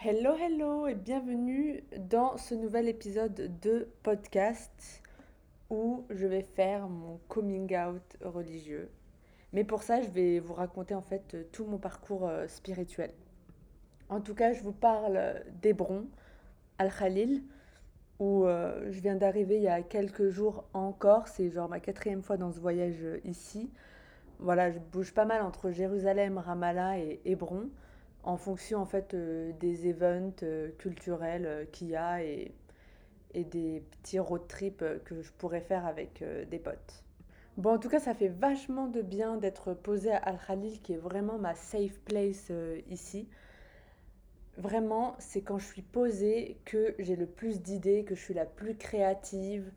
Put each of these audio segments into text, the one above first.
Hello, hello et bienvenue dans ce nouvel épisode de podcast où je vais faire mon coming out religieux. Mais pour ça, je vais vous raconter en fait tout mon parcours euh, spirituel. En tout cas, je vous parle d'Hébron, Al-Khalil, où euh, je viens d'arriver il y a quelques jours encore. C'est genre ma quatrième fois dans ce voyage euh, ici. Voilà, je bouge pas mal entre Jérusalem, Ramallah et Hébron en fonction en fait euh, des events euh, culturels euh, qu'il y a et, et, des petits road trips que je pourrais faire avec des potes. Bon, en tout cas, ça fait vachement de bien d'être posé à Al-Khalil, qui est vraiment ma safe place ici. Vraiment, c'est quand je suis posée que j'ai le plus d'idées, que je suis la plus créative,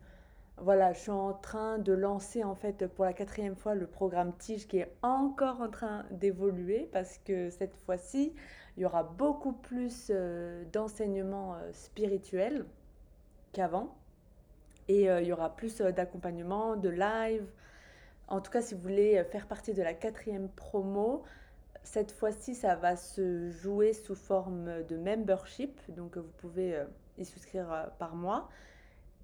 voilà, je suis en train de lancer en fait pour la quatrième fois le programme Tige qui est encore en train d'évoluer parce que cette fois-ci, il y aura beaucoup plus euh, d'enseignements euh, spirituels qu'avant. Et euh, il y aura plus d'accompagnement, de live. En tout cas, si vous voulez faire partie de la quatrième promo, cette fois-ci, ça va se jouer sous forme de membership. Donc, vous pouvez y souscrire par mois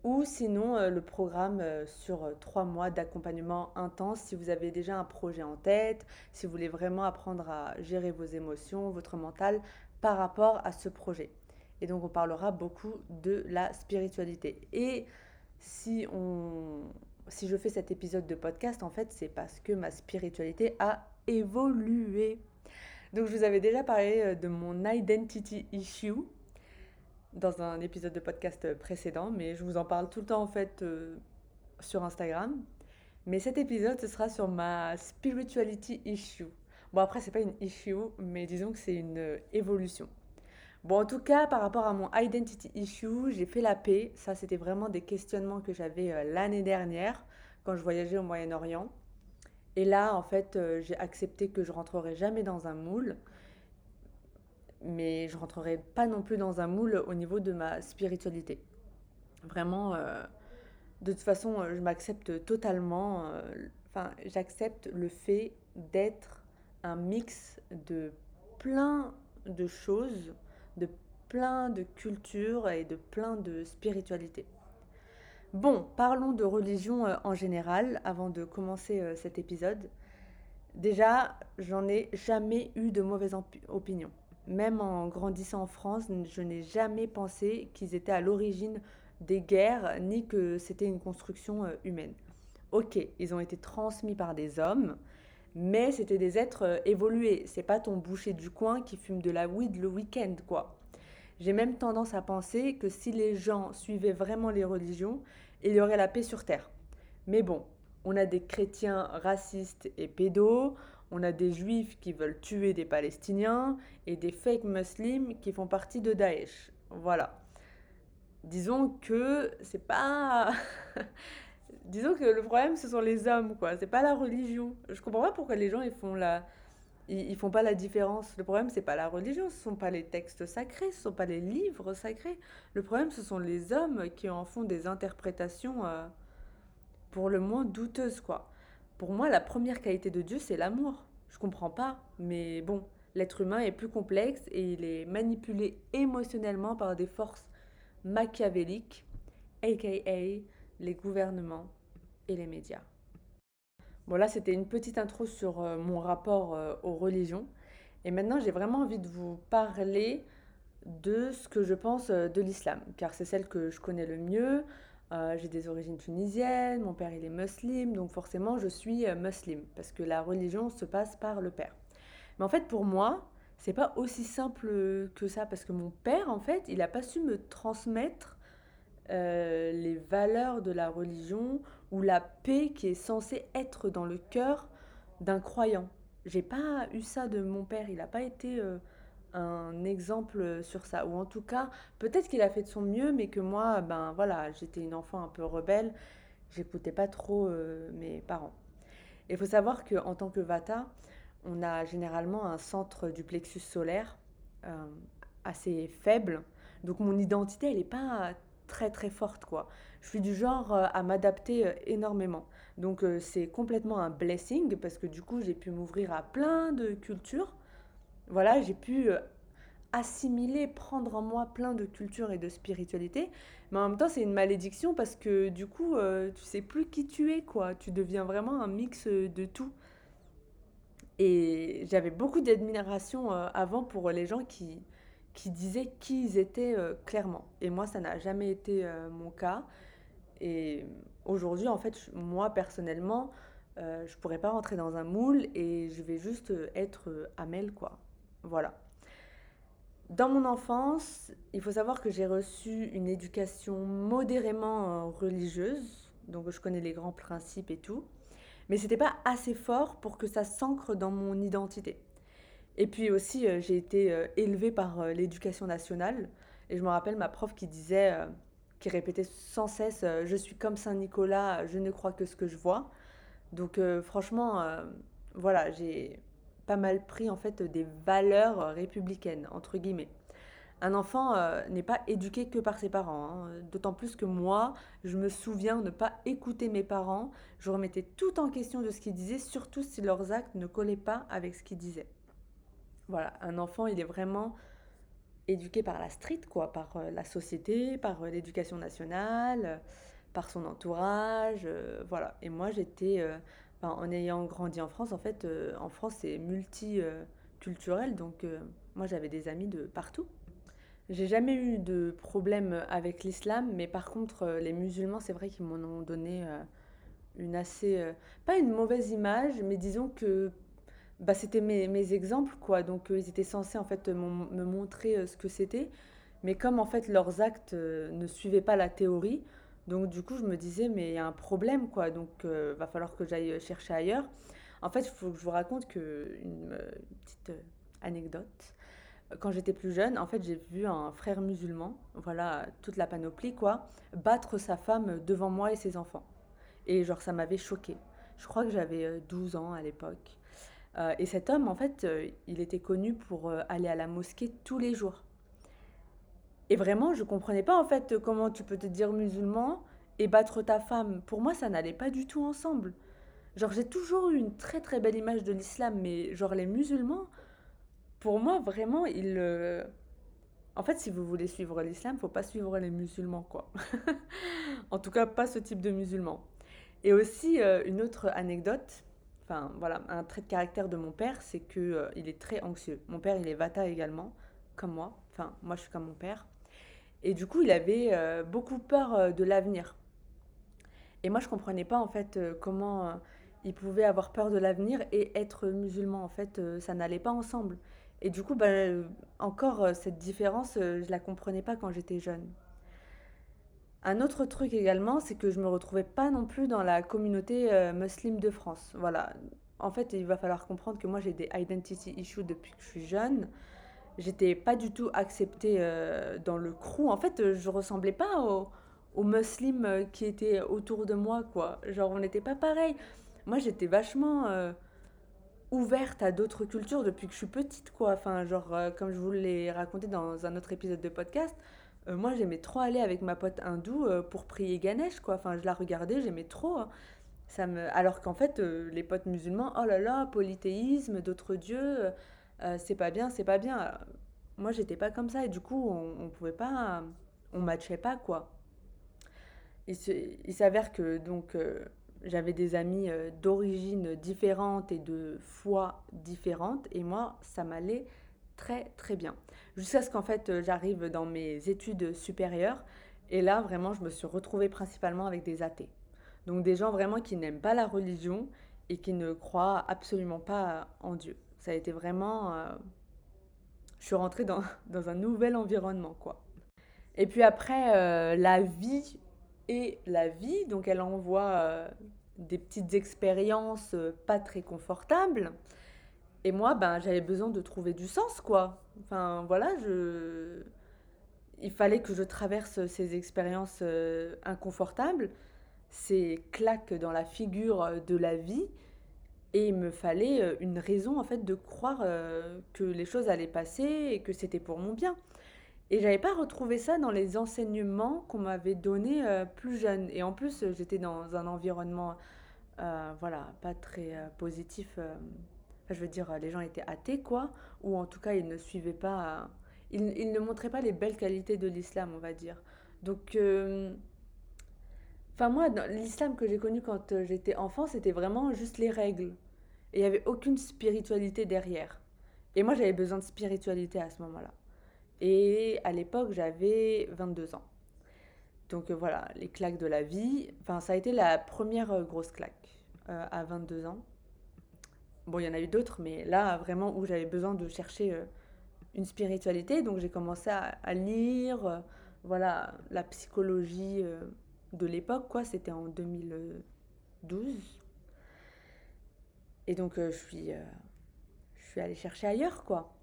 ou sinon euh, le programme euh, sur euh, trois mois d'accompagnement intense si vous avez déjà un projet en tête, si vous voulez vraiment apprendre à gérer vos émotions, votre mental par rapport à ce projet. Et donc on parlera beaucoup de la spiritualité. Et si on si je fais cet épisode de podcast, en fait, c'est parce que ma spiritualité a évolué. Donc je vous avais déjà parlé de mon identity issue dans un épisode de podcast précédent, mais je vous en parle tout le temps en fait euh, sur Instagram. Mais cet épisode, ce sera sur ma spirituality issue. Bon, après, c'est pas une issue, mais disons que c'est une évolution. Bon, en tout cas, par rapport à mon identity issue, j'ai fait la paix. Ça, c'était vraiment des questionnements que j'avais euh, l'année dernière quand je voyageais au Moyen-Orient. Et là, en fait, euh, j'ai accepté que je rentrerai jamais dans un moule mais je rentrerai pas non plus dans un moule au niveau de ma spiritualité. Vraiment, euh, de toute façon, euh, je m'accepte totalement. Euh, enfin, j'accepte le fait d'être un mix de plein de choses, de plein de cultures et de plein de spiritualités. Bon, parlons de religion en général avant de commencer cet épisode. Déjà, j'en ai jamais eu de mauvaise opinion même en grandissant en France, je n'ai jamais pensé qu'ils étaient à l'origine des guerres, ni que c'était une construction euh, humaine. Ok, ils ont été transmis par des hommes, mais c'était des êtres euh, évolués. C'est pas ton boucher du coin qui fume de la weed le week-end, quoi. J'ai même tendance à penser que si les gens suivaient vraiment les religions, il y aurait la paix sur terre. Mais bon, on a des chrétiens racistes et pédos, on a des juifs qui veulent tuer des Palestiniens et des fake musulmans qui font partie de Daesh. Voilà. Disons que c'est pas. Disons que le problème ce sont les hommes, quoi. C'est pas la religion. Je comprends pas pourquoi les gens ils font la. Ils, font pas la différence. Le problème, c'est pas la religion, ce sont pas les textes sacrés, ce sont pas les livres sacrés. Le problème, ce sont les hommes qui en font des interprétations euh, pour le moins douteuses, quoi. Pour moi, la première qualité de Dieu, c'est l'amour. Je comprends pas, mais bon, l'être humain est plus complexe et il est manipulé émotionnellement par des forces machiavéliques, aka les gouvernements et les médias. Bon là, c'était une petite intro sur euh, mon rapport euh, aux religions. Et maintenant, j'ai vraiment envie de vous parler de ce que je pense euh, de l'islam, car c'est celle que je connais le mieux. Euh, j'ai des origines tunisiennes, mon père il est musulman, donc forcément je suis euh, musulmane, parce que la religion se passe par le père. Mais en fait pour moi, c'est pas aussi simple que ça, parce que mon père en fait, il n'a pas su me transmettre euh, les valeurs de la religion ou la paix qui est censée être dans le cœur d'un croyant. J'ai pas eu ça de mon père, il n'a pas été un exemple sur ça. Ou en tout cas, peut-être qu'il a fait de son mieux, mais que moi, ben voilà, j'étais une enfant un peu rebelle. J'écoutais pas trop euh, mes parents. Il faut savoir qu'en tant que Vata, on a généralement un centre du plexus solaire euh, assez faible. Donc mon identité, elle n'est pas très très forte quoi. Je suis du genre euh, à m'adapter énormément. Donc c'est complètement un blessing parce que du coup j'ai pu m'ouvrir à plein de cultures. Voilà, j'ai pu assimiler, prendre en moi plein de cultures et de spiritualité. Mais en même temps, c'est une malédiction parce que du coup, tu sais plus qui tu es, quoi. Tu deviens vraiment un mix de tout. Et j'avais beaucoup d'admiration euh, avant pour les gens qui, qui disaient qui ils étaient euh, clairement. Et moi, ça n'a jamais été euh, mon cas. Et aujourd'hui, en fait, moi, personnellement, je pourrais pas rentrer dans un moule et je vais juste être Amel, quoi. Voilà. Dans mon enfance, il faut savoir que j'ai reçu une éducation modérément religieuse. Donc, je connais les grands principes et tout mais c'était pas assez fort pour que ça s'ancre dans mon identité. Et puis aussi, euh, j'ai été euh, élevée par euh, l'éducation nationale. Et je me rappelle ma prof qui disait, qui répétait sans cesse Je suis comme Saint Nicolas, je ne crois que ce que je vois. Donc franchement, voilà, j'ai pas mal pris en fait des valeurs républicaines, entre guillemets. Un enfant euh, n'est pas éduqué que par ses parents. Hein. D'autant plus que moi, je me souviens ne pas écouter mes parents. Je remettais tout en question de ce qu'ils disaient, surtout si leurs actes ne collaient pas avec ce qu'ils disaient. Voilà, un enfant, il est vraiment éduqué par la street, quoi, par euh, la société, par euh, l'éducation nationale, par son entourage, voilà. Et moi, j'étais, en ayant grandi en France, en fait, en France, c'est multiculturel, donc moi, j'avais des amis de partout. J'ai jamais eu de problème avec l'islam, mais par contre, euh, les musulmans, c'est vrai qu'ils m'en ont donné euh, une assez. Euh, pas une mauvaise image, mais disons que bah, c'était mes, mes exemples, quoi. Donc, ils étaient censés, en fait, me montrer ce que c'était. Mais comme, en fait, leurs actes ne suivaient pas la théorie, donc, du coup, je me disais, mais il y a un problème, quoi. Donc, il va falloir que j'aille chercher ailleurs. En fait, il faut que je vous raconte que une petite anecdote quand j'étais plus jeune, en fait, j'ai vu un frère musulman, voilà, toute la panoplie, quoi, battre sa femme devant moi et ses enfants. Et genre, ça m'avait choqué. Je crois que j'avais 12 euh, ans à l'époque. Euh, et cet homme, en fait, euh, il était connu pour aller à la mosquée tous les jours. Et vraiment, je comprenais pas, en fait, comment tu peux te dire musulman et battre ta femme. Pour moi, ça n'allait pas du tout ensemble. Genre, j'ai toujours eu une très très belle image de l'islam, mais genre, les musulmans, pour moi, vraiment, il. Euh, en fait, si vous voulez suivre l'islam, faut pas suivre les musulmans, quoi. en tout cas, pas ce type de musulmans. Et aussi, euh, une autre anecdote, enfin voilà, un trait de caractère de mon père, c'est que euh, il est très anxieux. Mon père, il est vata également, comme moi. Enfin, moi, je suis comme mon père. Et du coup, il avait beaucoup peur de l'avenir. Et moi, je comprenais pas en fait comment il pouvait avoir peur de l'avenir et être musulman. En fait, ça n'allait pas ensemble. Et du coup, bah, encore euh, cette différence, euh, je la comprenais pas quand j'étais jeune. Un autre truc également, c'est que je me retrouvais pas non plus dans la communauté euh, musulmane de France. Voilà. En fait, il va falloir comprendre que moi j'ai des identity issues depuis que je suis jeune. J'étais pas du tout acceptée dans le crew. En fait, je ressemblais pas aux, aux musulmans qui étaient autour de moi, quoi. Genre, on n'était pas pareil. Moi, j'étais vachement ouverte à d'autres cultures depuis que je suis petite, quoi. Enfin, genre, euh, comme je vous l'ai raconté dans un autre épisode de podcast, euh, moi, j'aimais trop aller avec ma pote hindoue euh, pour prier Ganesh, quoi. Enfin, je la regardais, j'aimais trop. Hein. Ça me... Alors qu'en fait, les potes musulmans, oh là là, polythéisme, d'autres dieux, c'est pas bien, c'est pas bien. Moi, j'étais pas comme ça et du coup, on, on pouvait pas, on matchait pas, quoi. Il s'avère que donc j'avais des amis euh, d'origine différente et de foi différente et moi ça m'allait très très bien jusqu'à ce qu'en fait euh, j'arrive dans mes études supérieures et là vraiment je me suis retrouvée principalement avec des athées donc des gens vraiment qui n'aiment pas la religion et qui ne croient absolument pas en Dieu ça a été vraiment euh, je suis rentrée dans, un nouvel environnement quoi et puis après la vie et la vie. Donc elle envoie euh, des petites expériences euh, pas très confortables. Et moi, ben, j'avais besoin de trouver du sens, quoi. Enfin, voilà, je... il fallait que je traverse ces expériences euh, inconfortables, ces claques dans la figure de la vie, et il me fallait euh, une raison, en fait, de croire euh, que les choses allaient passer et que c'était pour mon bien. Et j'avais pas retrouvé ça dans les enseignements qu'on m'avait donnés euh, plus jeune. Et en plus, j'étais dans un environnement, voilà, pas très positif. je veux dire, les gens étaient athées, quoi. Ou en tout cas, ils ne suivaient pas. ils, ils ne montraient pas les belles qualités de l'islam, on va dire. Donc, enfin, moi, l'islam que j'ai connu quand euh, j'étais enfant, c'était vraiment juste les règles. Et il n'y avait aucune spiritualité derrière. Et moi, j'avais besoin de spiritualité à ce moment-là. Et à l'époque, j'avais 22 ans. Donc euh, voilà, les claques de la vie. Enfin, ça a été la première euh, grosse claque à 22 ans. Bon, il y en a eu d'autres, mais là, vraiment, où j'avais besoin de chercher une spiritualité. Donc j'ai commencé à, à lire, voilà, la psychologie de l'époque, quoi. C'était en 2012. Et donc euh, je suis, euh, je suis allée chercher ailleurs, quoi.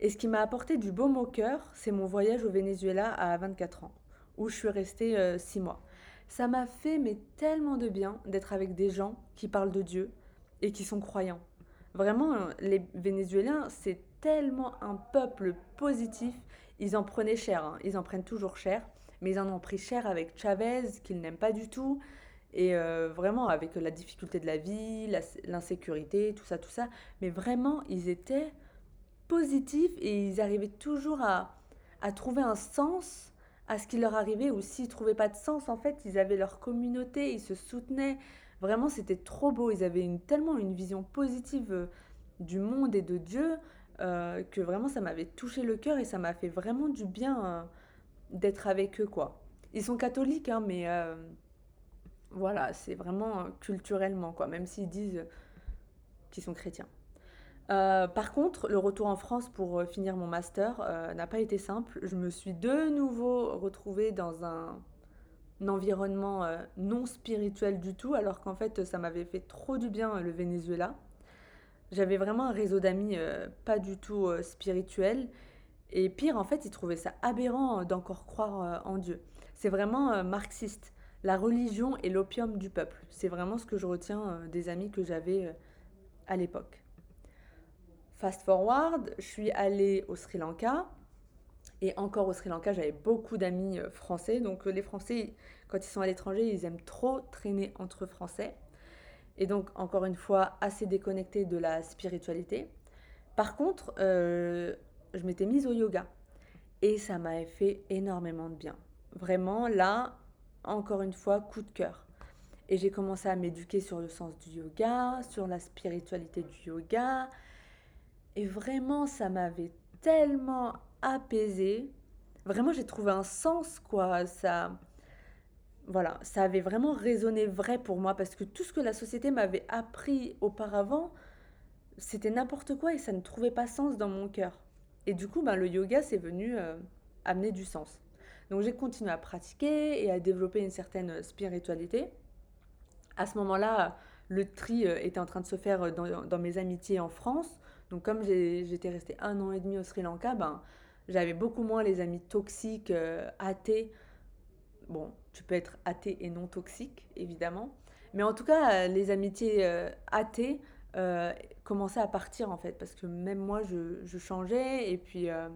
Et ce qui m'a apporté du baume au cœur, c'est mon voyage au Venezuela à 24 ans, où je suis restée euh, 6 mois. Ça m'a fait mais tellement de bien d'être avec des gens qui parlent de Dieu et qui sont croyants. Vraiment, euh, les Vénézuéliens, c'est tellement un peuple positif. Ils en prenaient cher, hein. Ils en prennent toujours cher, mais ils en ont pris cher avec Chavez, qu'ils n'aiment pas du tout. Et euh, vraiment avec la difficulté de la vie, l'insécurité, tout ça, tout ça. Mais vraiment, ils étaient positifs et ils arrivaient toujours à, à trouver un sens à ce qui leur arrivait ou s'ils trouvaient pas de sens en fait ils avaient leur communauté ils se soutenaient vraiment c'était trop beau ils avaient une, tellement une vision positive euh, du monde et de Dieu euh, que vraiment ça m'avait touché le cœur et ça m'a fait vraiment du bien euh, d'être avec eux quoi ils sont catholiques hein, mais euh, voilà c'est vraiment euh, culturellement quoi même s'ils disent qu'ils sont chrétiens euh, par contre, le retour en France pour finir mon master n'a pas été simple. Je me suis de nouveau retrouvée dans un, environnement non spirituel du tout, alors qu'en fait, ça m'avait fait trop du bien le Venezuela. J'avais vraiment un réseau d'amis pas du tout spirituel. Et pire, en fait, ils trouvaient ça aberrant euh, d'encore croire euh, en Dieu. C'est vraiment euh, marxiste. La religion est l'opium du peuple. C'est vraiment ce que je retiens des amis que j'avais à l'époque. Fast forward, je suis allée au Sri Lanka. Et encore au Sri Lanka, j'avais beaucoup d'amis français. Donc les Français, quand ils sont à l'étranger, ils aiment trop traîner entre Français. Et donc, encore une fois, assez déconnectés de la spiritualité. Par contre, je m'étais mise au yoga. Et ça m'a fait énormément de bien. Vraiment, là, encore une fois, coup de cœur. Et j'ai commencé à m'éduquer sur le sens du yoga, sur la spiritualité du yoga. Et vraiment, ça m'avait tellement apaisée. Vraiment, j'ai trouvé un sens, quoi. Ça, voilà, ça avait vraiment résonné vrai pour moi parce que tout ce que la société m'avait appris auparavant, c'était n'importe quoi et ça ne trouvait pas sens dans mon cœur. Et du coup, ben, le yoga, c'est venu euh, amener du sens. Donc j'ai continué à pratiquer et à développer une certaine spiritualité. À ce moment-là, le tri euh, était en train de se faire euh, dans, mes amitiés en France. Donc comme j'étais restée un an et demi au Sri Lanka, ben, j'avais beaucoup moins les amis toxiques, euh, athées. Bon, tu peux être athée et non toxique, évidemment. Mais en tout cas, euh, les amitiés euh, athées euh, commençaient à partir en fait, parce que même moi, je, changeais et puis, euh,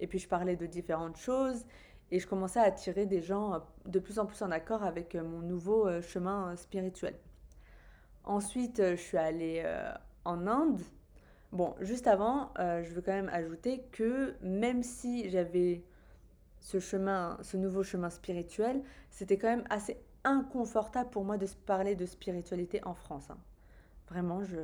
et puis je parlais de différentes choses et je commençais à attirer des gens euh, de plus en plus en accord avec euh, mon nouveau chemin spirituel. Ensuite, je suis allée en Inde. Bon, juste avant, je veux quand même ajouter que même si j'avais ce chemin, ce nouveau chemin spirituel, c'était quand même assez inconfortable pour moi de parler de spiritualité en France. hein. Vraiment, je,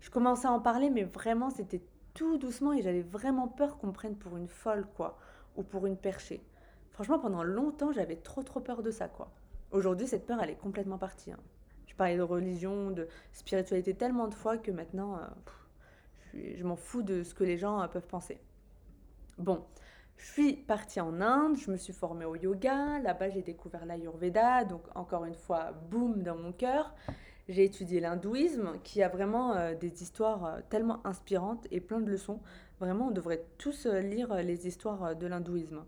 je commençais à en parler, mais vraiment, c'était tout doucement et j'avais vraiment peur qu'on me prenne pour une folle, quoi, ou pour une perchée. Franchement, pendant longtemps, j'avais trop trop peur de ça, quoi. Aujourd'hui, cette peur, elle est complètement partie. hein. Je parlais de religion, de spiritualité tellement de fois que maintenant, euh, je m'en fous de ce que les gens euh, peuvent penser. Bon, je suis partie en Inde, je me suis formée au yoga, là-bas j'ai découvert l'Ayurveda, donc encore une fois, boum dans mon cœur. J'ai étudié l'hindouisme, qui a vraiment euh, des histoires euh, tellement inspirantes et plein de leçons. Vraiment, on devrait tous euh, lire les histoires de l'hindouisme.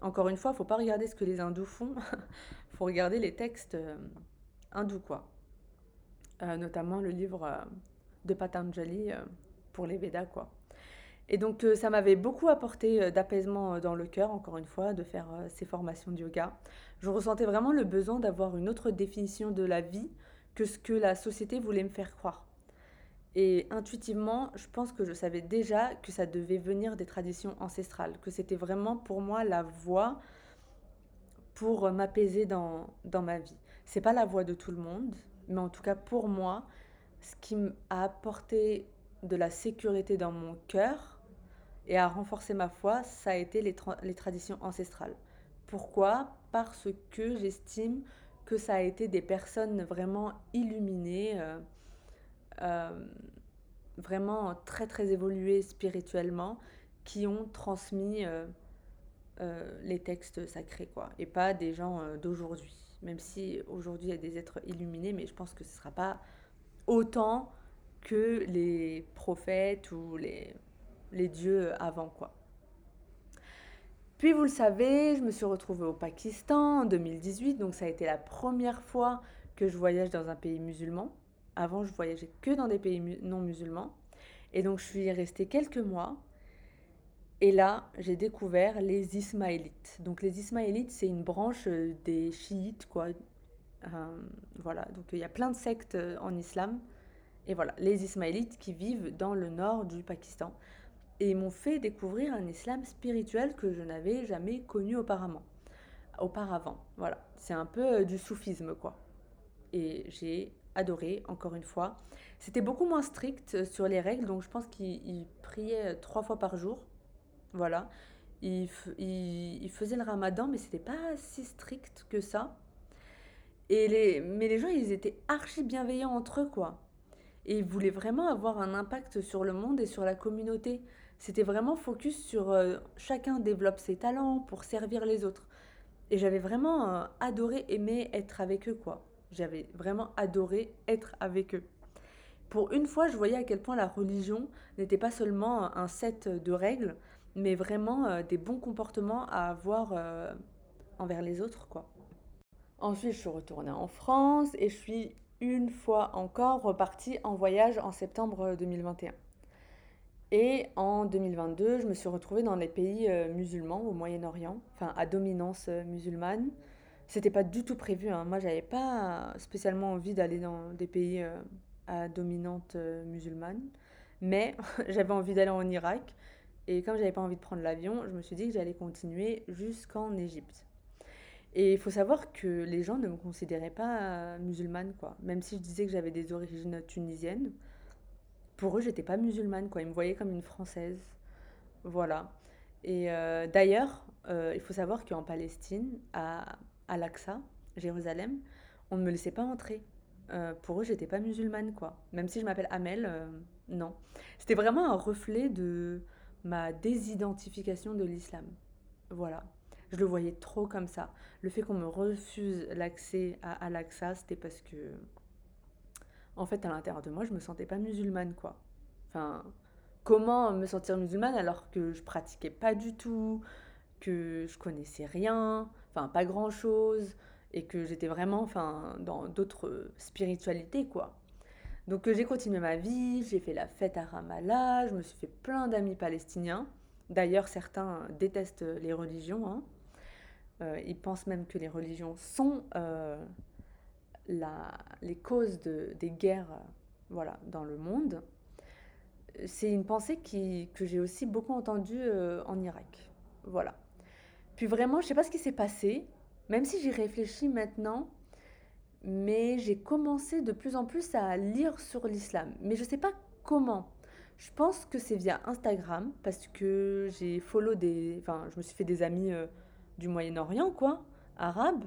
Encore une fois, faut pas regarder ce que les hindous font, faut regarder les textes hindous, quoi. notamment le livre de Patanjali pour les Védas, quoi. Et donc, ça m'avait beaucoup apporté d'apaisement dans le cœur, encore une fois, de faire ces formations de yoga. Je ressentais vraiment le besoin d'avoir une autre définition de la vie que ce que la société voulait me faire croire. Et intuitivement, je pense que je savais déjà que ça devait venir des traditions ancestrales, que c'était vraiment pour moi la voie pour m'apaiser dans, dans ma vie. C'est pas la voie de tout le monde, mais en tout cas pour moi, ce qui m'a apporté de la sécurité dans mon cœur et a renforcé ma foi, ça a été les, les traditions ancestrales. Pourquoi? Parce que j'estime que ça a été des personnes vraiment illuminées, euh, euh, vraiment très très évoluées spirituellement, qui ont transmis euh, les textes sacrés, quoi, et pas des gens d'aujourd'hui. Même si aujourd'hui il y a des êtres illuminés, mais je pense que ce ne sera pas autant que les prophètes ou les, les dieux avant, quoi. Puis vous le savez, je me suis retrouvée au Pakistan en 2018, donc ça a été la première fois que je voyage dans un pays musulman. Avant, je voyageais que dans des pays non musulmans. Et donc je suis restée quelques mois. Et là, j'ai découvert les Ismaélites. Donc les Ismaélites, c'est une branche euh, des chiites, quoi. Euh, voilà, donc il y a plein de sectes euh, en islam. Et voilà, les Ismaélites qui vivent dans le nord du Pakistan et m'ont fait découvrir un islam spirituel que je n'avais jamais connu auparavant. Auparavant, voilà. C'est un peu euh, du soufisme, quoi. Et j'ai adoré, encore une fois. C'était beaucoup moins strict euh, sur les règles, donc je pense qu'ils priaient euh, trois fois par jour. Voilà. Ils, faisaient le ramadan, mais c'était pas si strict que ça. Et les, mais les gens, ils étaient archi bienveillants entre eux, quoi. Et ils voulaient vraiment avoir un impact sur le monde et sur la communauté. C'était vraiment focus sur euh, chacun développe ses talents pour servir les autres. Et j'avais vraiment euh, adoré aimer être avec eux, quoi. J'avais vraiment adoré être avec eux. Pour une fois, je voyais à quel point la religion n'était pas seulement un set de règles, mais vraiment euh, des bons comportements à avoir envers les autres, quoi. Ensuite, je suis retournée en France et je suis une fois encore repartie en voyage en septembre 2021. Et en 2022, je me suis retrouvée dans les pays euh, musulmans au Moyen-Orient, enfin à dominance euh, musulmane. C'était pas du tout prévu. Hein. Moi, j'avais pas spécialement envie d'aller dans des pays euh, à dominante musulmane, mais j'avais envie d'aller en Irak. Et comme j'avais pas envie de prendre l'avion, je me suis dit que j'allais continuer jusqu'en Égypte. Et il faut savoir que les gens ne me considéraient pas musulmane, quoi. Même si je disais que j'avais des origines tunisiennes, pour eux, j'étais pas musulmane, quoi. Ils me voyaient comme une française. Voilà. Et euh, d'ailleurs, euh, il faut savoir qu'en Palestine, à Al-Aqsa, Jérusalem, on ne me laissait pas entrer. Euh, pour eux, j'étais pas musulmane, quoi. Même si je m'appelle Amel, non. C'était vraiment un reflet de ma désidentification de l'islam. Voilà. Je le voyais trop comme ça. Le fait qu'on me refuse l'accès à Al-Aqsa, c'était parce que en fait, à l'intérieur de moi, je me sentais pas musulmane, quoi. Enfin, comment me sentir musulmane alors que je pratiquais pas du tout, que je connaissais rien, enfin, pas grand chose, et que j'étais vraiment, enfin, dans d'autres spiritualités, quoi. Donc, j'ai continué ma vie, j'ai fait la fête à Ramallah, je me suis fait plein d'amis palestiniens. D'ailleurs, certains détestent les religions. Hein. Euh, ils pensent même que les religions sont euh, les causes des guerres voilà, dans le monde, c'est une pensée qui, que j'ai aussi beaucoup entendue euh, en Irak. Voilà. Puis vraiment, je ne sais pas ce qui s'est passé, même si j'y réfléchis maintenant, mais j'ai commencé de plus en plus à lire sur l'islam. Mais je ne sais pas comment. Je pense que c'est via Instagram, parce que j'ai follow des... Enfin, je me suis fait des amis euh, du Moyen-Orient, quoi, arabes.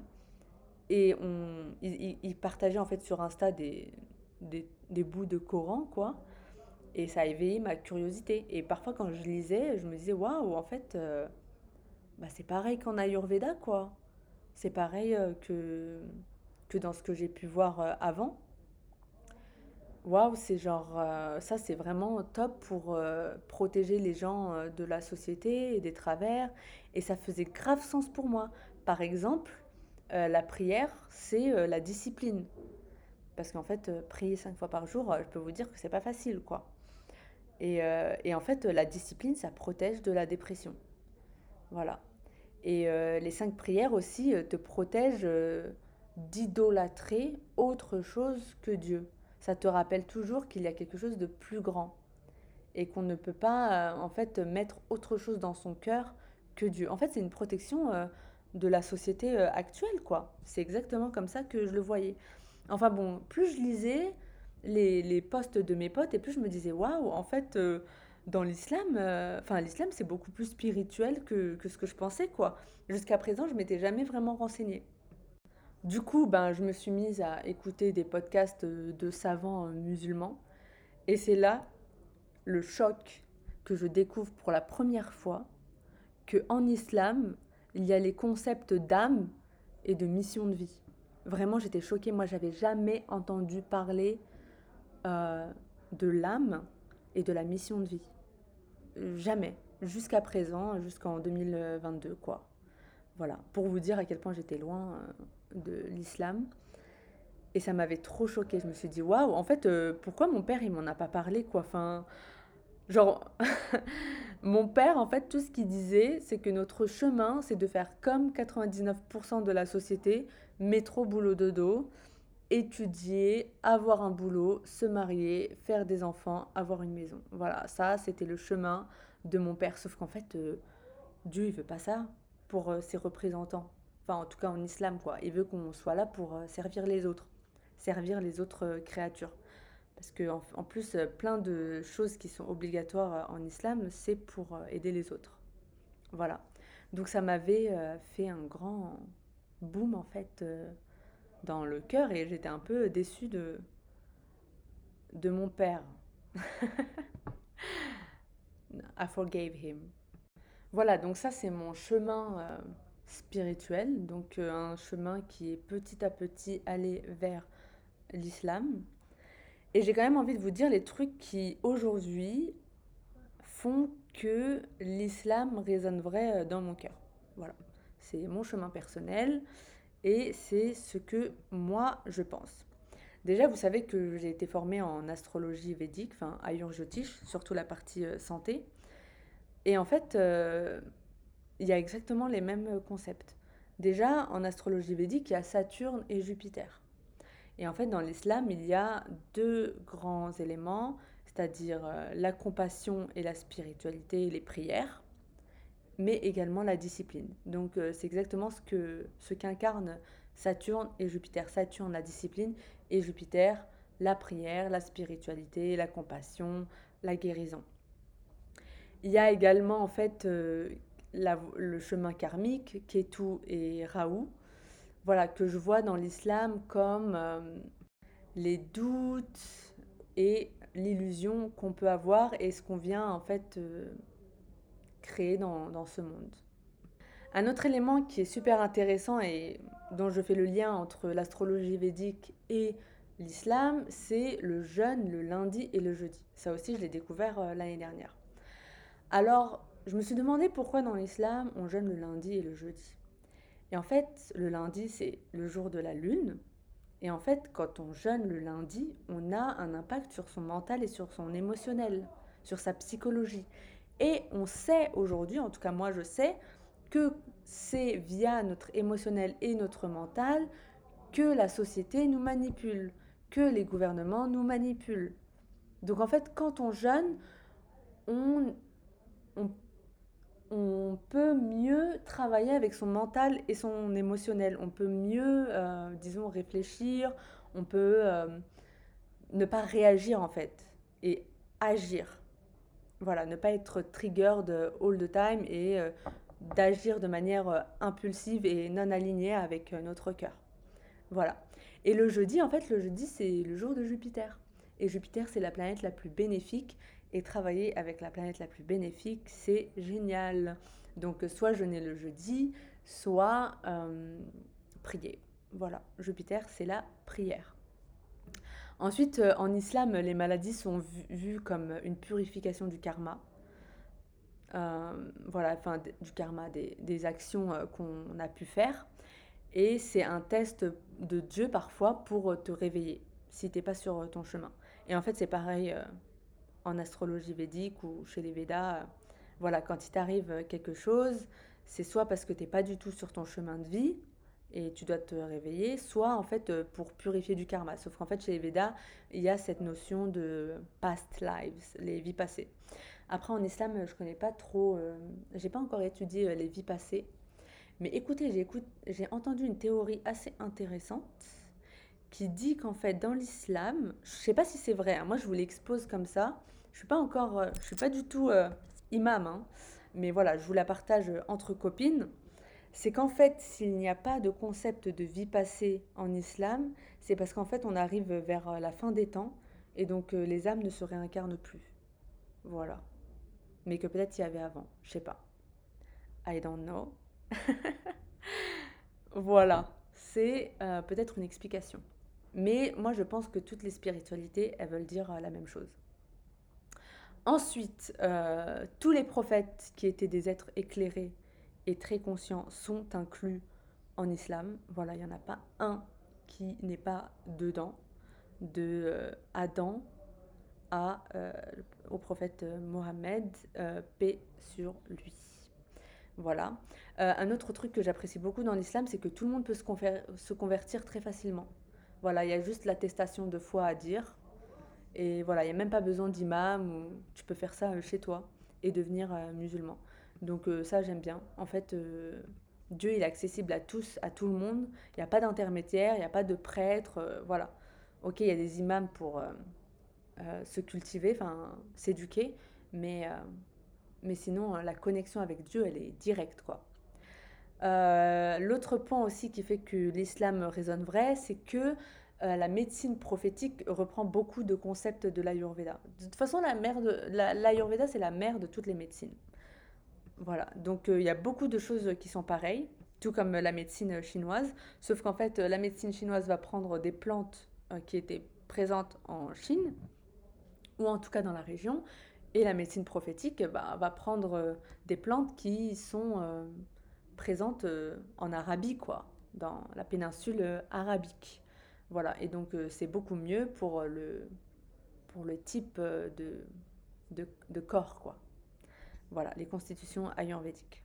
Et on, il, partageait en fait sur Insta des, des, bouts de Coran, quoi. Et ça a éveillé ma curiosité. Et parfois, quand je lisais, je me disais, waouh, en fait, euh, bah, c'est pareil qu'en Ayurveda, quoi. C'est pareil euh, que, que dans ce que j'ai pu voir euh, avant. waouh, c'est genre, ça c'est vraiment top pour protéger les gens de la société et des travers. Et ça faisait grave sens pour moi. Par exemple, euh, la prière, c'est euh, la discipline. Parce qu'en fait, euh, prier cinq fois par jour, je peux vous dire que c'est pas facile, quoi. Et, et en fait, la discipline, ça protège de la dépression. Voilà. Et les cinq prières aussi te protègent d'idolâtrer autre chose que Dieu. Ça te rappelle toujours qu'il y a quelque chose de plus grand et qu'on ne peut pas en fait mettre autre chose dans son cœur que Dieu. En fait, c'est une protection de la société euh, actuelle, quoi. C'est exactement comme ça que je le voyais. Enfin bon, plus je lisais les, les posts de mes potes et plus je me disais, waouh, en fait, euh, dans l'islam, euh, enfin l'islam c'est beaucoup plus spirituel que, que ce que je pensais, quoi. Jusqu'à présent, je m'étais jamais vraiment renseignée. Du coup, ben, je me suis mise à écouter des podcasts de savants musulmans et c'est là le choc que je découvre pour la première fois que en islam, il y a les concepts d'âme et de mission de vie. Vraiment, j'étais choquée. Moi, j'avais jamais entendu parler euh, de l'âme et de la mission de vie. Jamais. Jusqu'à présent, jusqu'en 2022, quoi. Voilà. Pour vous dire à quel point j'étais loin euh, de l'islam. Et ça m'avait trop choquée. Je me suis dit, waouh, en fait, euh, pourquoi mon père, il m'en a pas parlé, quoi? Genre, mon père, en fait, tout ce qu'il disait, c'est que notre chemin, c'est de faire comme 99% de la société, métro, boulot, dodo, étudier, avoir un boulot, se marier, faire des enfants, avoir une maison. Voilà, ça, c'était le chemin de mon père. Sauf qu'en fait, euh, Dieu, il veut pas ça pour euh, ses représentants. Enfin, en tout cas, en islam, quoi. Il veut qu'on soit là pour euh, servir les autres, servir les autres créatures. Parce que en, plus, euh, plein de choses qui sont obligatoires euh, en islam, c'est pour euh, aider les autres. Voilà. Donc ça m'avait fait un grand boom en fait dans le cœur et j'étais un peu déçue de, de mon père. I forgave him. Voilà, donc ça c'est mon chemin spirituel, donc un chemin qui est petit à petit allé vers l'islam. Et j'ai quand même envie de vous dire les trucs qui aujourd'hui font que l'islam résonne vrai euh, dans mon cœur. Voilà, c'est mon chemin personnel et c'est ce que moi je pense. Déjà, vous savez que j'ai été formée en astrologie védique, enfin Ayurjyotish, surtout la partie euh, santé. Et en fait, euh, il y a exactement les mêmes concepts. Déjà, en astrologie védique, il y a Saturne et Jupiter. Et en fait, dans l'islam, il y a deux grands éléments, c'est-à-dire euh, la compassion et la spiritualité les prières, mais également la discipline. Donc, euh, c'est exactement ce que ce Saturne et Jupiter. Saturne, la discipline, et Jupiter, la prière, la spiritualité, la compassion, la guérison. Il y a également en fait euh, le chemin karmique, Ketu et Rahu, voilà, que je vois dans l'islam comme euh, les doutes et l'illusion qu'on peut avoir et ce qu'on vient en fait euh, créer dans, ce monde. Un autre élément qui est super intéressant et dont je fais le lien entre l'astrologie védique et l'islam, c'est le jeûne le lundi et le jeudi. Ça aussi, je l'ai découvert euh, l'année dernière. Alors, je me suis demandé pourquoi dans l'islam on jeûne le lundi et le jeudi. Et en fait, le lundi, c'est le jour de la lune. Et en fait, quand on jeûne le lundi, on a un impact sur son mental et sur son émotionnel, sur sa psychologie. Et on sait aujourd'hui, en tout cas moi je sais, que c'est via notre émotionnel et notre mental que la société nous manipule, que les gouvernements nous manipulent. Donc en fait, quand on jeûne, on, on peut mieux travailler avec son mental et son émotionnel. On peut mieux, euh, disons, réfléchir. On peut euh, ne pas réagir en fait et agir. Voilà, ne pas être triggered all the time et euh, d'agir de manière impulsive et non alignée avec notre cœur. Voilà. Et le jeudi, en fait, le jeudi, c'est le jour de Jupiter. Et Jupiter, c'est la planète la plus bénéfique. Et travailler avec la planète la plus bénéfique, c'est génial. Donc, soit jeûner le jeudi, soit euh, prier. Voilà, Jupiter, c'est la prière. Ensuite, euh, en islam, les maladies sont vues comme une purification du karma. Euh, voilà, enfin du karma, des, actions qu'on a pu faire. Et c'est un test de Dieu parfois pour te réveiller si t'es pas sur ton chemin. Et en fait, c'est pareil en astrologie védique ou chez les Védas. voilà, quand il t'arrive quelque chose, c'est soit parce que t'es pas du tout sur ton chemin de vie, et tu dois te réveiller, soit en fait euh, pour purifier du karma. Sauf qu'en fait chez les Védas, il y a cette notion de past lives, les vies passées. Après en islam, je connais pas trop, euh, j'ai pas encore étudié euh, les vies passées. Mais écoutez, j'ai entendu une théorie assez intéressante qui dit qu'en fait dans l'islam, je sais pas si c'est vrai, hein, moi je vous l'expose comme ça, je suis pas encore, je suis pas du tout imam, hein, mais voilà, je vous la partage entre copines c'est qu'en fait, s'il n'y a pas de concept de vie passée en islam, c'est parce qu'en fait, on arrive vers euh, la fin des temps et donc euh, les âmes ne se réincarnent plus. Voilà. Mais que peut-être il y avait avant, je sais pas. I don't know. voilà, c'est euh, peut-être une explication. Mais moi, je pense que toutes les spiritualités, elles veulent dire la même chose. Ensuite, tous les prophètes qui étaient des êtres éclairés, très conscients sont inclus en islam. Voilà, il n'y en a pas un qui n'est pas dedans, de euh, Adam à, euh, au prophète Mohammed, euh, paix sur lui. Voilà. un autre truc que j'apprécie beaucoup dans l'islam, c'est que tout le monde peut se convertir très facilement. Voilà, il y a juste l'attestation de foi à dire. Et voilà, il n'y a même pas besoin d'imam, tu peux faire ça chez toi et devenir musulman. Donc euh, ça, j'aime bien. En fait, euh, Dieu, il est accessible à tous, à tout le monde. Il n'y a pas d'intermédiaire, il n'y a pas de prêtre. Euh, voilà. Ok, il y a des imams pour se cultiver, enfin s'éduquer, mais, mais sinon, la connexion avec Dieu, elle est directe, quoi. L'autre point aussi qui fait que l'islam résonne vrai, c'est que la médecine prophétique reprend beaucoup de concepts de l'Ayurveda. De toute façon, l'Ayurveda, c'est la mère de toutes les médecines. Voilà, donc euh, il y a beaucoup de choses qui sont pareilles, tout comme la médecine chinoise, sauf qu'en fait la médecine chinoise va prendre des plantes euh, qui étaient présentes en Chine, ou en tout cas dans la région, et la médecine prophétique bah, va prendre euh, des plantes qui sont présentes en Arabie, quoi, dans la péninsule arabique. Voilà, et donc c'est beaucoup mieux pour le, pour le type de, de, corps, quoi. Voilà, les constitutions ayurvédiques.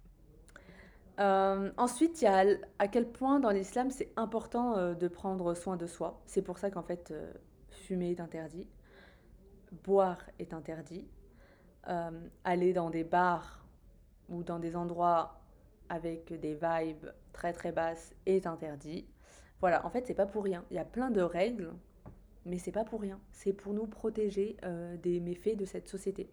Euh, ensuite, il y a à quel point dans l'islam c'est important euh, de prendre soin de soi. C'est pour ça qu'en fait, euh, fumer est interdit, boire est interdit, aller dans des bars ou dans des endroits avec des vibes très très basses est interdit. Voilà, en fait, c'est pas pour rien. Il y a plein de règles, mais c'est pas pour rien. C'est pour nous protéger des méfaits de cette société.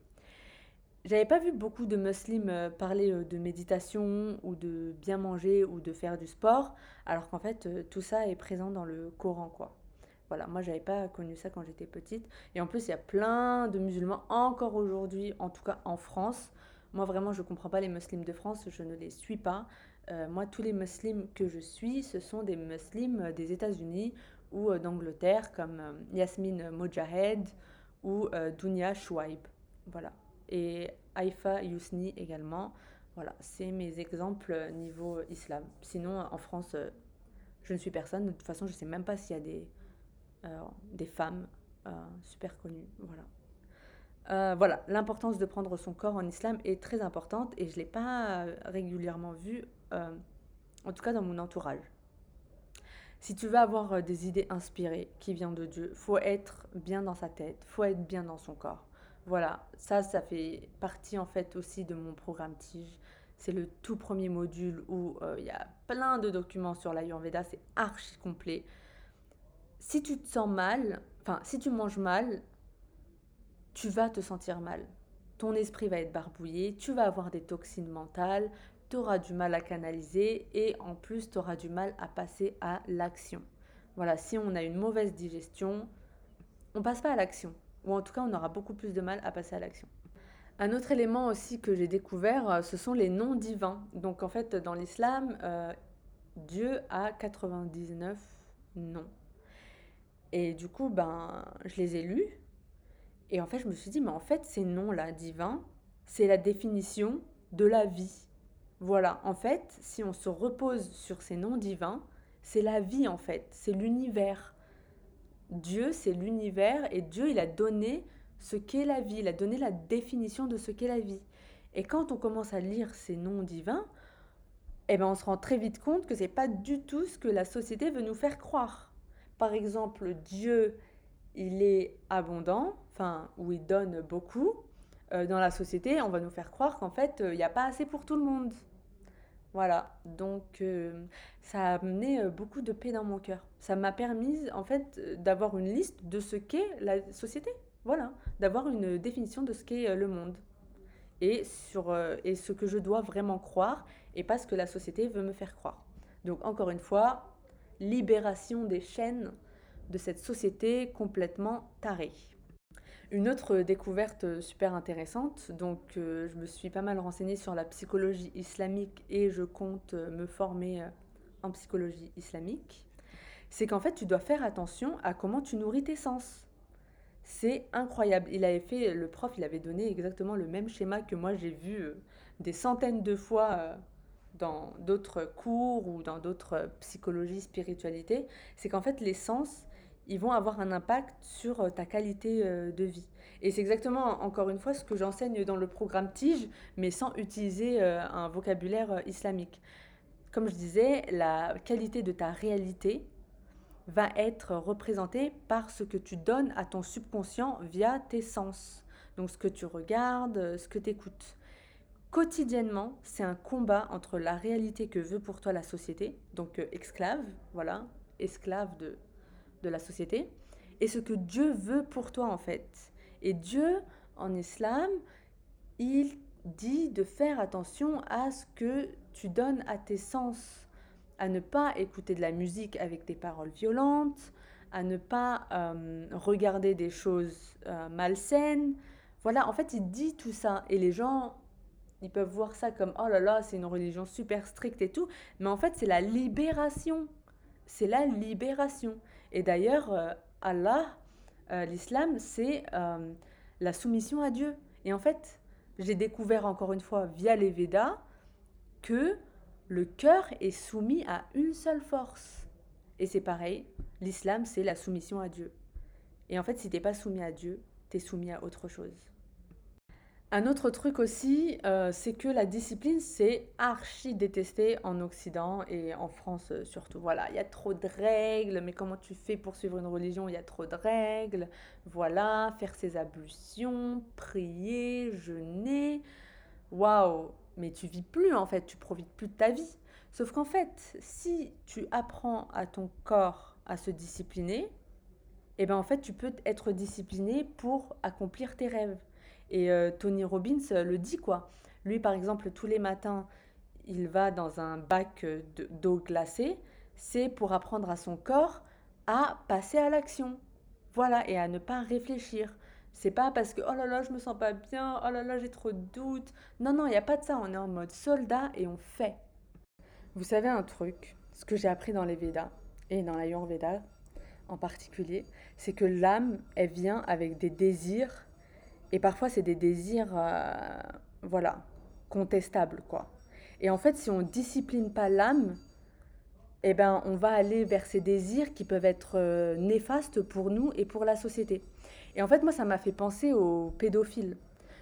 J'avais pas vu beaucoup de musulmans euh, parler euh, de méditation ou de bien manger ou de faire du sport, alors qu'en fait euh, tout ça est présent dans le Coran quoi. Voilà, moi j'avais pas connu ça quand j'étais petite. Et en plus, il y a plein de musulmans encore aujourd'hui, en tout cas en France. Moi vraiment, je comprends pas les musulmans de France, je ne les suis pas. moi, tous les musulmans que je suis, ce sont des musulmans des États-Unis ou d'Angleterre, comme Yasmine Mojahed ou Dunia Chouaib. Voilà et Haïfa Yousni également. Voilà, c'est mes exemples niveau islam. Sinon, en France, euh, je ne suis personne. De toute façon, je ne sais même pas s'il y a des, euh, des femmes euh, super connues. Voilà. Voilà, l'importance de prendre son corps en islam est très importante et je ne l'ai pas régulièrement vue, en tout cas dans mon entourage. Si tu veux avoir des idées inspirées qui viennent de Dieu, faut être bien dans sa tête, faut être bien dans son corps. Voilà, ça, ça fait partie en fait aussi de mon programme Tige. C'est le tout premier module où euh, il y a plein de documents sur l'Ayurveda, c'est archi complet. Si tu te sens mal, enfin, si tu manges mal, tu vas te sentir mal. Ton esprit va être barbouillé, tu vas avoir des toxines mentales, tu auras du mal à canaliser et en plus, tu auras du mal à passer à l'action. Voilà, si on a une mauvaise digestion, on passe pas à l'action ou en tout cas on aura beaucoup plus de mal à passer à l'action. Un autre élément aussi que j'ai découvert, euh, ce sont les noms divins. Donc en fait, dans l'islam, euh, Dieu a 99 noms. Et du coup, ben, je les ai lus. Et en fait, je me suis dit, mais en fait, ces noms-là, divins, c'est la définition de la vie. Voilà, en fait, si on se repose sur ces noms divins, c'est la vie, en fait, c'est l'univers. Dieu, c'est l'univers, et Dieu, il a donné ce qu'est la vie, il a donné la définition de ce qu'est la vie. Et quand on commence à lire ces noms divins, eh ben on se rend très vite compte que c'est pas du tout ce que la société veut nous faire croire. Par exemple, Dieu, il est abondant, enfin, ou il donne beaucoup. Euh, dans la société, on va nous faire croire qu'en fait, euh, il n'y a pas assez pour tout le monde. Voilà, donc euh, ça a amené beaucoup de paix dans mon cœur. Ça m'a permis, en fait, d'avoir une liste de ce qu'est la société. Voilà, d'avoir une définition de ce qu'est le monde. Et, sur, et ce que je dois vraiment croire et pas ce que la société veut me faire croire. Donc encore une fois, libération des chaînes de cette société complètement tarée. Une autre découverte super intéressante, donc euh, je me suis pas mal renseignée sur la psychologie islamique et je compte me former euh, en psychologie islamique, c'est qu'en fait tu dois faire attention à comment tu nourris tes sens. C'est incroyable. Il avait fait, le prof, il avait donné exactement le même schéma que moi j'ai vu euh, des centaines de fois dans d'autres cours ou dans d'autres psychologies, spiritualité. C'est qu'en fait les sens, ils vont avoir un impact sur euh, ta qualité euh, de vie. Et c'est exactement, encore une fois, ce que j'enseigne dans le programme TIGE, mais sans utiliser euh, un vocabulaire islamique. Comme je disais, la qualité de ta réalité va être représentée par ce que tu donnes à ton subconscient via tes sens. Donc ce que tu regardes, ce que tu écoutes. Quotidiennement, c'est un combat entre la réalité que veut pour toi la société, donc esclave, voilà, esclave de de la société et ce que Dieu veut pour toi en fait. Et Dieu, en islam, il dit de faire attention à ce que tu donnes à tes sens, à ne pas écouter de la musique avec des paroles violentes, à ne pas euh, regarder des choses euh, malsaines. Voilà, en fait, il dit tout ça. Et les gens, ils peuvent voir ça comme, oh là là, c'est une religion super stricte et tout. Mais en fait, c'est la libération. C'est la libération. Et d'ailleurs, euh, Allah, euh, l'islam, c'est euh, la soumission à Dieu. Et en fait, j'ai découvert encore une fois via les Védas que le cœur est soumis à une seule force. Et c'est pareil, l'islam, c'est la soumission à Dieu. Et en fait, si tu n'es pas soumis à Dieu, tu es soumis à autre chose. Un autre truc aussi, euh, c'est que la discipline, c'est archi détesté en Occident et en France euh, surtout. Voilà, il y a trop de règles, mais comment tu fais pour suivre une religion? Il y a trop de règles. Voilà, faire ses ablutions, prier, jeûner. Waouh Mais tu vis plus en fait, tu profites plus de ta vie. Sauf qu'en fait, si tu apprends à ton corps à se discipliner, eh ben en fait, tu peux être discipliné pour accomplir tes rêves. Et euh, Tony Robbins euh, le dit, quoi. Lui, par exemple, tous les matins, il va dans un bac euh, d'eau glacée. C'est pour apprendre à son corps à passer à l'action. Voilà, et à ne pas réfléchir. C'est pas parce que oh là là, je me sens pas bien, oh là là, j'ai trop de doutes. Non, non, il n'y a pas de ça. On est en mode soldat et on fait. Vous savez un truc, ce que j'ai appris dans les Védas et dans l'Ayurveda en particulier, c'est que l'âme, elle vient avec des désirs et parfois, c'est des désirs, euh, voilà, contestables, quoi. Et en fait, si on discipline pas l'âme, eh ben, on va aller vers ces désirs qui peuvent être euh, néfastes pour nous et pour la société. Et en fait, moi, ça m'a fait penser aux pédophiles.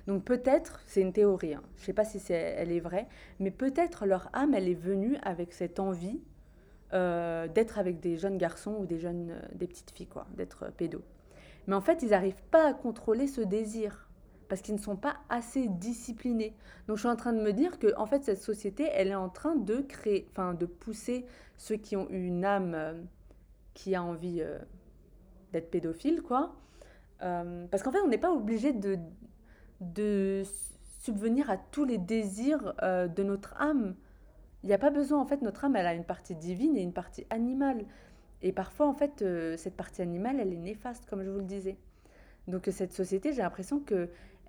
Donc peut-être, c'est une théorie, hein, je ne sais pas si elle est vraie, mais peut-être leur âme, elle est venue avec cette envie euh, d'être avec des jeunes garçons ou des jeunes, des petites filles, quoi, d'être pédos. Mais en fait, ils n'arrivent pas à contrôler ce désir parce qu'ils ne sont pas assez disciplinés. Donc je suis en train de me dire que en fait cette société, elle est en train de créer, enfin de pousser ceux qui ont une âme euh, qui a envie euh, d'être pédophile, quoi. Euh, parce qu'en fait, on n'est pas obligé de, de subvenir à tous les désirs de notre âme. Il n'y a pas besoin, en fait, notre âme, elle a une partie divine et une partie animale. Et parfois, en fait, cette partie animale, elle est néfaste, comme je vous le disais. Donc cette société, j'ai l'impression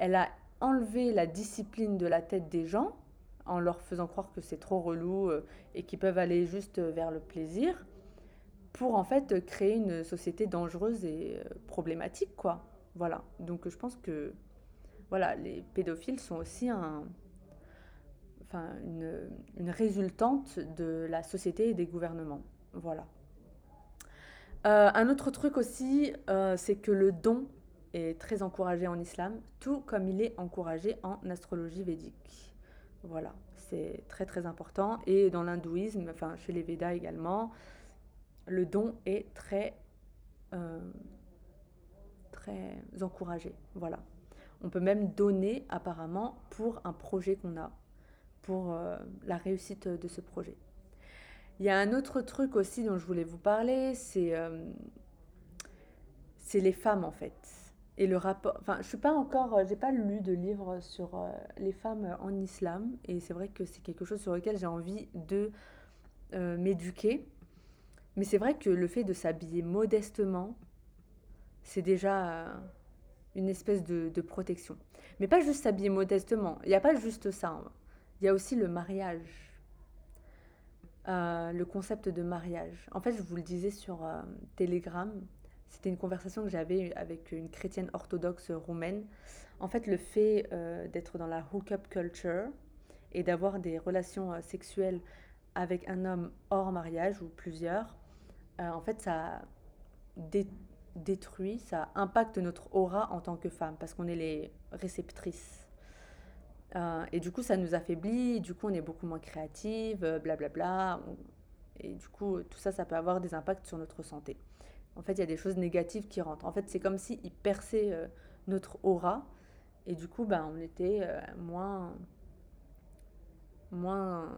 qu'elle a enlevé la discipline de la tête des gens en leur faisant croire que c'est trop relou euh, et qu'ils peuvent aller juste vers le plaisir. pour en fait créer une société dangereuse et euh, problématique, quoi. Voilà. Donc je pense que voilà, les pédophiles sont aussi un, enfin, une, résultante de la société et des gouvernements. Voilà. Euh, un autre truc aussi, euh, c'est que le don est très encouragé en islam, tout comme il est encouragé en astrologie védique. Voilà, c'est très très important. Et dans l'hindouisme, enfin chez les Védas également, le don est très, euh, très encouragé. Voilà. On peut même donner apparemment pour un projet qu'on a, pour euh, la réussite de ce projet. Il y a un autre truc aussi dont je voulais vous parler, c'est euh, c'est les femmes en fait. Et le rapport, enfin, je suis pas encore, j'ai pas lu de livre sur les femmes en islam, et c'est vrai que c'est quelque chose sur lequel j'ai envie de m'éduquer. Mais c'est vrai que le fait de s'habiller modestement, c'est déjà euh, une espèce de, protection. Mais pas juste s'habiller modestement. Il n'y a pas juste ça. Hein. Il y a aussi le mariage. Euh, le concept de mariage. En fait, je vous le disais sur euh, Telegram, c'était une conversation que j'avais avec une chrétienne orthodoxe roumaine. En fait, le fait d'être dans la hookup culture et d'avoir des relations sexuelles avec un homme hors mariage ou plusieurs, euh, en fait, ça détruit, ça impacte notre aura en tant que femme, parce qu'on est les réceptrices. Euh, et du coup, ça nous affaiblit, du coup, on est beaucoup moins créative, euh, blablabla. et du coup, tout ça, ça peut avoir des impacts sur notre santé. En fait, il y a des choses négatives qui rentrent. En fait, c'est comme s'ils perçaient notre aura, et du coup, ben, on était moins, moins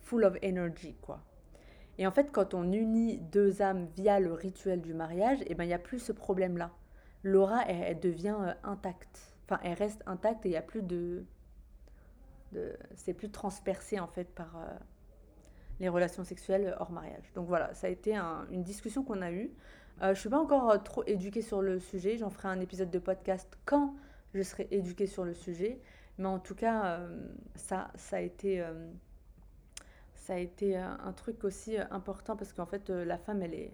full of energy, quoi. Et en fait, quand on unit deux âmes via le rituel du mariage, eh ben, il n'y a plus ce problème-là. L'aura, elle, devient euh, intacte. Enfin, elle reste intacte et il n'y a plus de... de c'est plus transpercé, en fait, par euh, les relations sexuelles hors mariage. Donc voilà, ça a été une discussion qu'on a eue. Euh, je suis pas encore trop éduquée sur le sujet. J'en ferai un épisode de podcast quand je serai éduquée sur le sujet. Mais en tout cas, ça, ça a été ça a été un truc aussi euh, important parce qu'en fait, euh, la femme, elle est,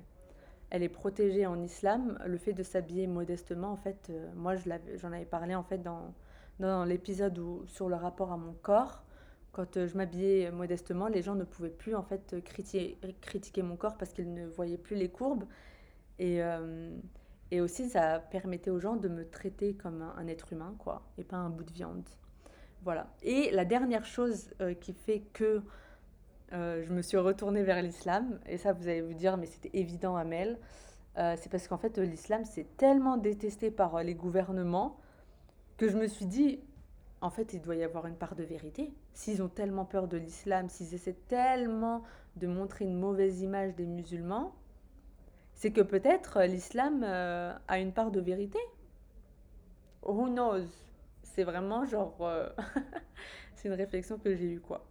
elle est protégée en islam. Le fait de s'habiller modestement, en fait, euh, moi, j'en avais parlé en fait dans, dans l'épisode sur le rapport à mon corps. Quand je m'habillais modestement, les gens ne pouvaient plus en fait critiquer, mon corps parce qu'ils ne voyaient plus les courbes. Et, et aussi, ça permettait aux gens de me traiter comme un, être humain, quoi, et pas un bout de viande. Voilà. Et la dernière chose qui fait que euh, je me suis retournée vers l'islam. Et ça, vous allez vous dire, mais c'était évident, Amel. Euh, c'est parce qu'en fait, l'islam, c'est tellement détesté par euh, les gouvernements que je me suis dit, en fait, il doit y avoir une part de vérité. S'ils ont tellement peur de l'islam, s'ils essaient tellement de montrer une mauvaise image des musulmans, c'est que peut-être l'islam a une part de vérité. Who knows? C'est vraiment genre... c'est une réflexion que j'ai eue, quoi.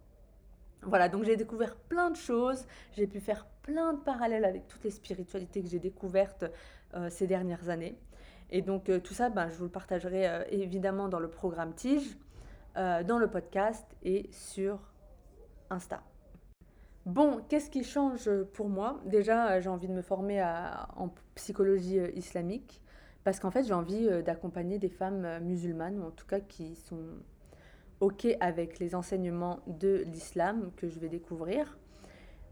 Voilà, donc j'ai découvert plein de choses, j'ai pu faire plein de parallèles avec toutes les spiritualités que j'ai découvertes euh, ces dernières années. Et donc euh, tout ça, ben, je vous le partagerai euh, évidemment dans le programme Tige, dans le podcast et sur Insta. Bon, qu'est-ce qui change pour moi? Déjà, j'ai envie de me former en psychologie islamique parce qu'en fait, j'ai envie d'accompagner des femmes musulmanes, ou en tout cas qui sont OK avec les enseignements de l'islam que je vais découvrir.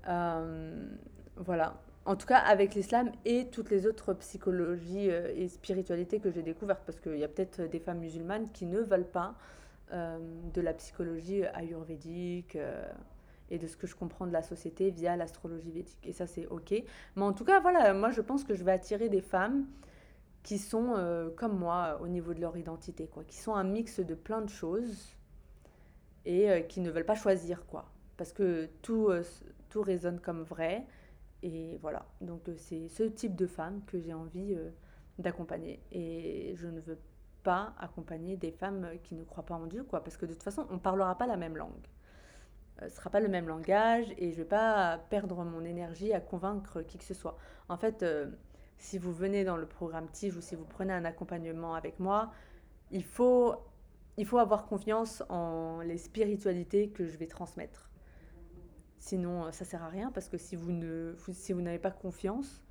Euh, voilà. En tout cas, avec l'islam et toutes les autres psychologies euh, et spiritualités que j'ai découvertes, parce qu'il y a peut-être des femmes musulmanes qui ne veulent pas euh, de la psychologie ayurvédique et de ce que je comprends de la société via l'astrologie védique. Et ça, c'est OK. Mais en tout cas, voilà, moi, je pense que je vais attirer des femmes qui sont comme moi au niveau de leur identité, quoi, qui sont un mix de plein de choses et euh, qui ne veulent pas choisir, quoi. Parce que tout, euh, tout résonne comme vrai. Et voilà, donc euh, c'est ce type de femme que j'ai envie d'accompagner. Et je ne veux pas accompagner des femmes qui ne croient pas en Dieu, quoi. Parce que de toute façon, on ne parlera pas la même langue. Ce ne sera pas le même langage et je ne vais pas perdre mon énergie à convaincre qui que ce soit. En fait, si vous venez dans le programme TIGE ou si vous prenez un accompagnement avec moi, il faut il faut avoir confiance en les spiritualités que je vais transmettre. Sinon, ça sert à rien parce que si vous n'avez pas confiance,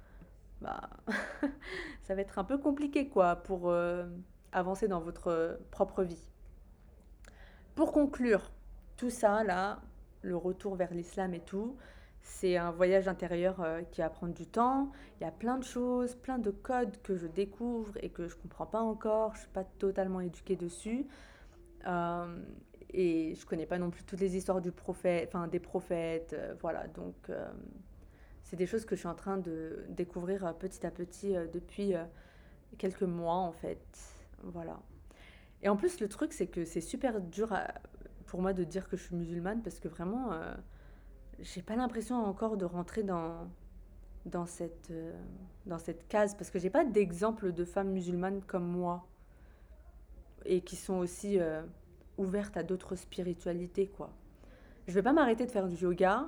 bah, ça va être un peu compliqué quoi pour avancer dans votre propre vie. Pour conclure, tout ça là, le retour vers l'islam et tout, c'est un voyage intérieur euh, qui va prendre du temps. Il y a plein de choses, plein de codes que je découvre et que je ne comprends pas encore. Je ne suis pas totalement éduquée dessus. Euh, et je connais pas non plus toutes les histoires du prophète, enfin, des prophètes. Euh, voilà, donc c'est des choses que je suis en train de découvrir petit à petit depuis quelques mois en fait. Voilà. Et en plus, le truc, c'est que c'est super dur pour moi de dire que je suis musulmane parce que vraiment j'ai pas l'impression encore de rentrer dans, dans, cette, euh, dans cette case parce que j'ai pas d'exemple de femmes musulmanes comme moi et qui sont aussi euh, ouvertes à d'autres spiritualités quoi. Je vais pas m'arrêter de faire du yoga.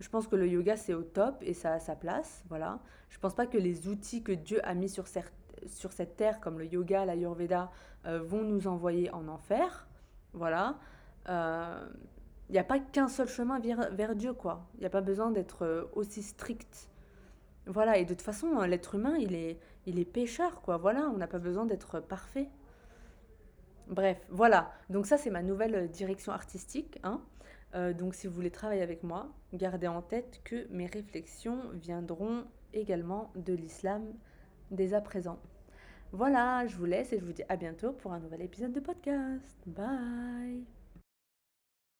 Je pense que le yoga c'est au top et ça a sa place, voilà. Je pense pas que les outils que Dieu a mis sur, cette terre comme le yoga, l'ayurveda euh, vont nous envoyer en enfer, voilà. Il n'y a pas qu'un seul chemin vers, Dieu, quoi. Il n'y a pas besoin d'être euh, aussi strict. Voilà, et de toute façon, euh, l'être humain, il est, il est pécheur, quoi. Voilà, on n'a pas besoin d'être parfait. Bref, voilà. Donc ça, c'est ma nouvelle euh, direction artistique. Hein. donc si vous voulez travailler avec moi, gardez en tête que mes réflexions viendront également de l'islam dès à présent. Voilà, je vous laisse et je vous dis à bientôt pour un nouvel épisode de podcast. Bye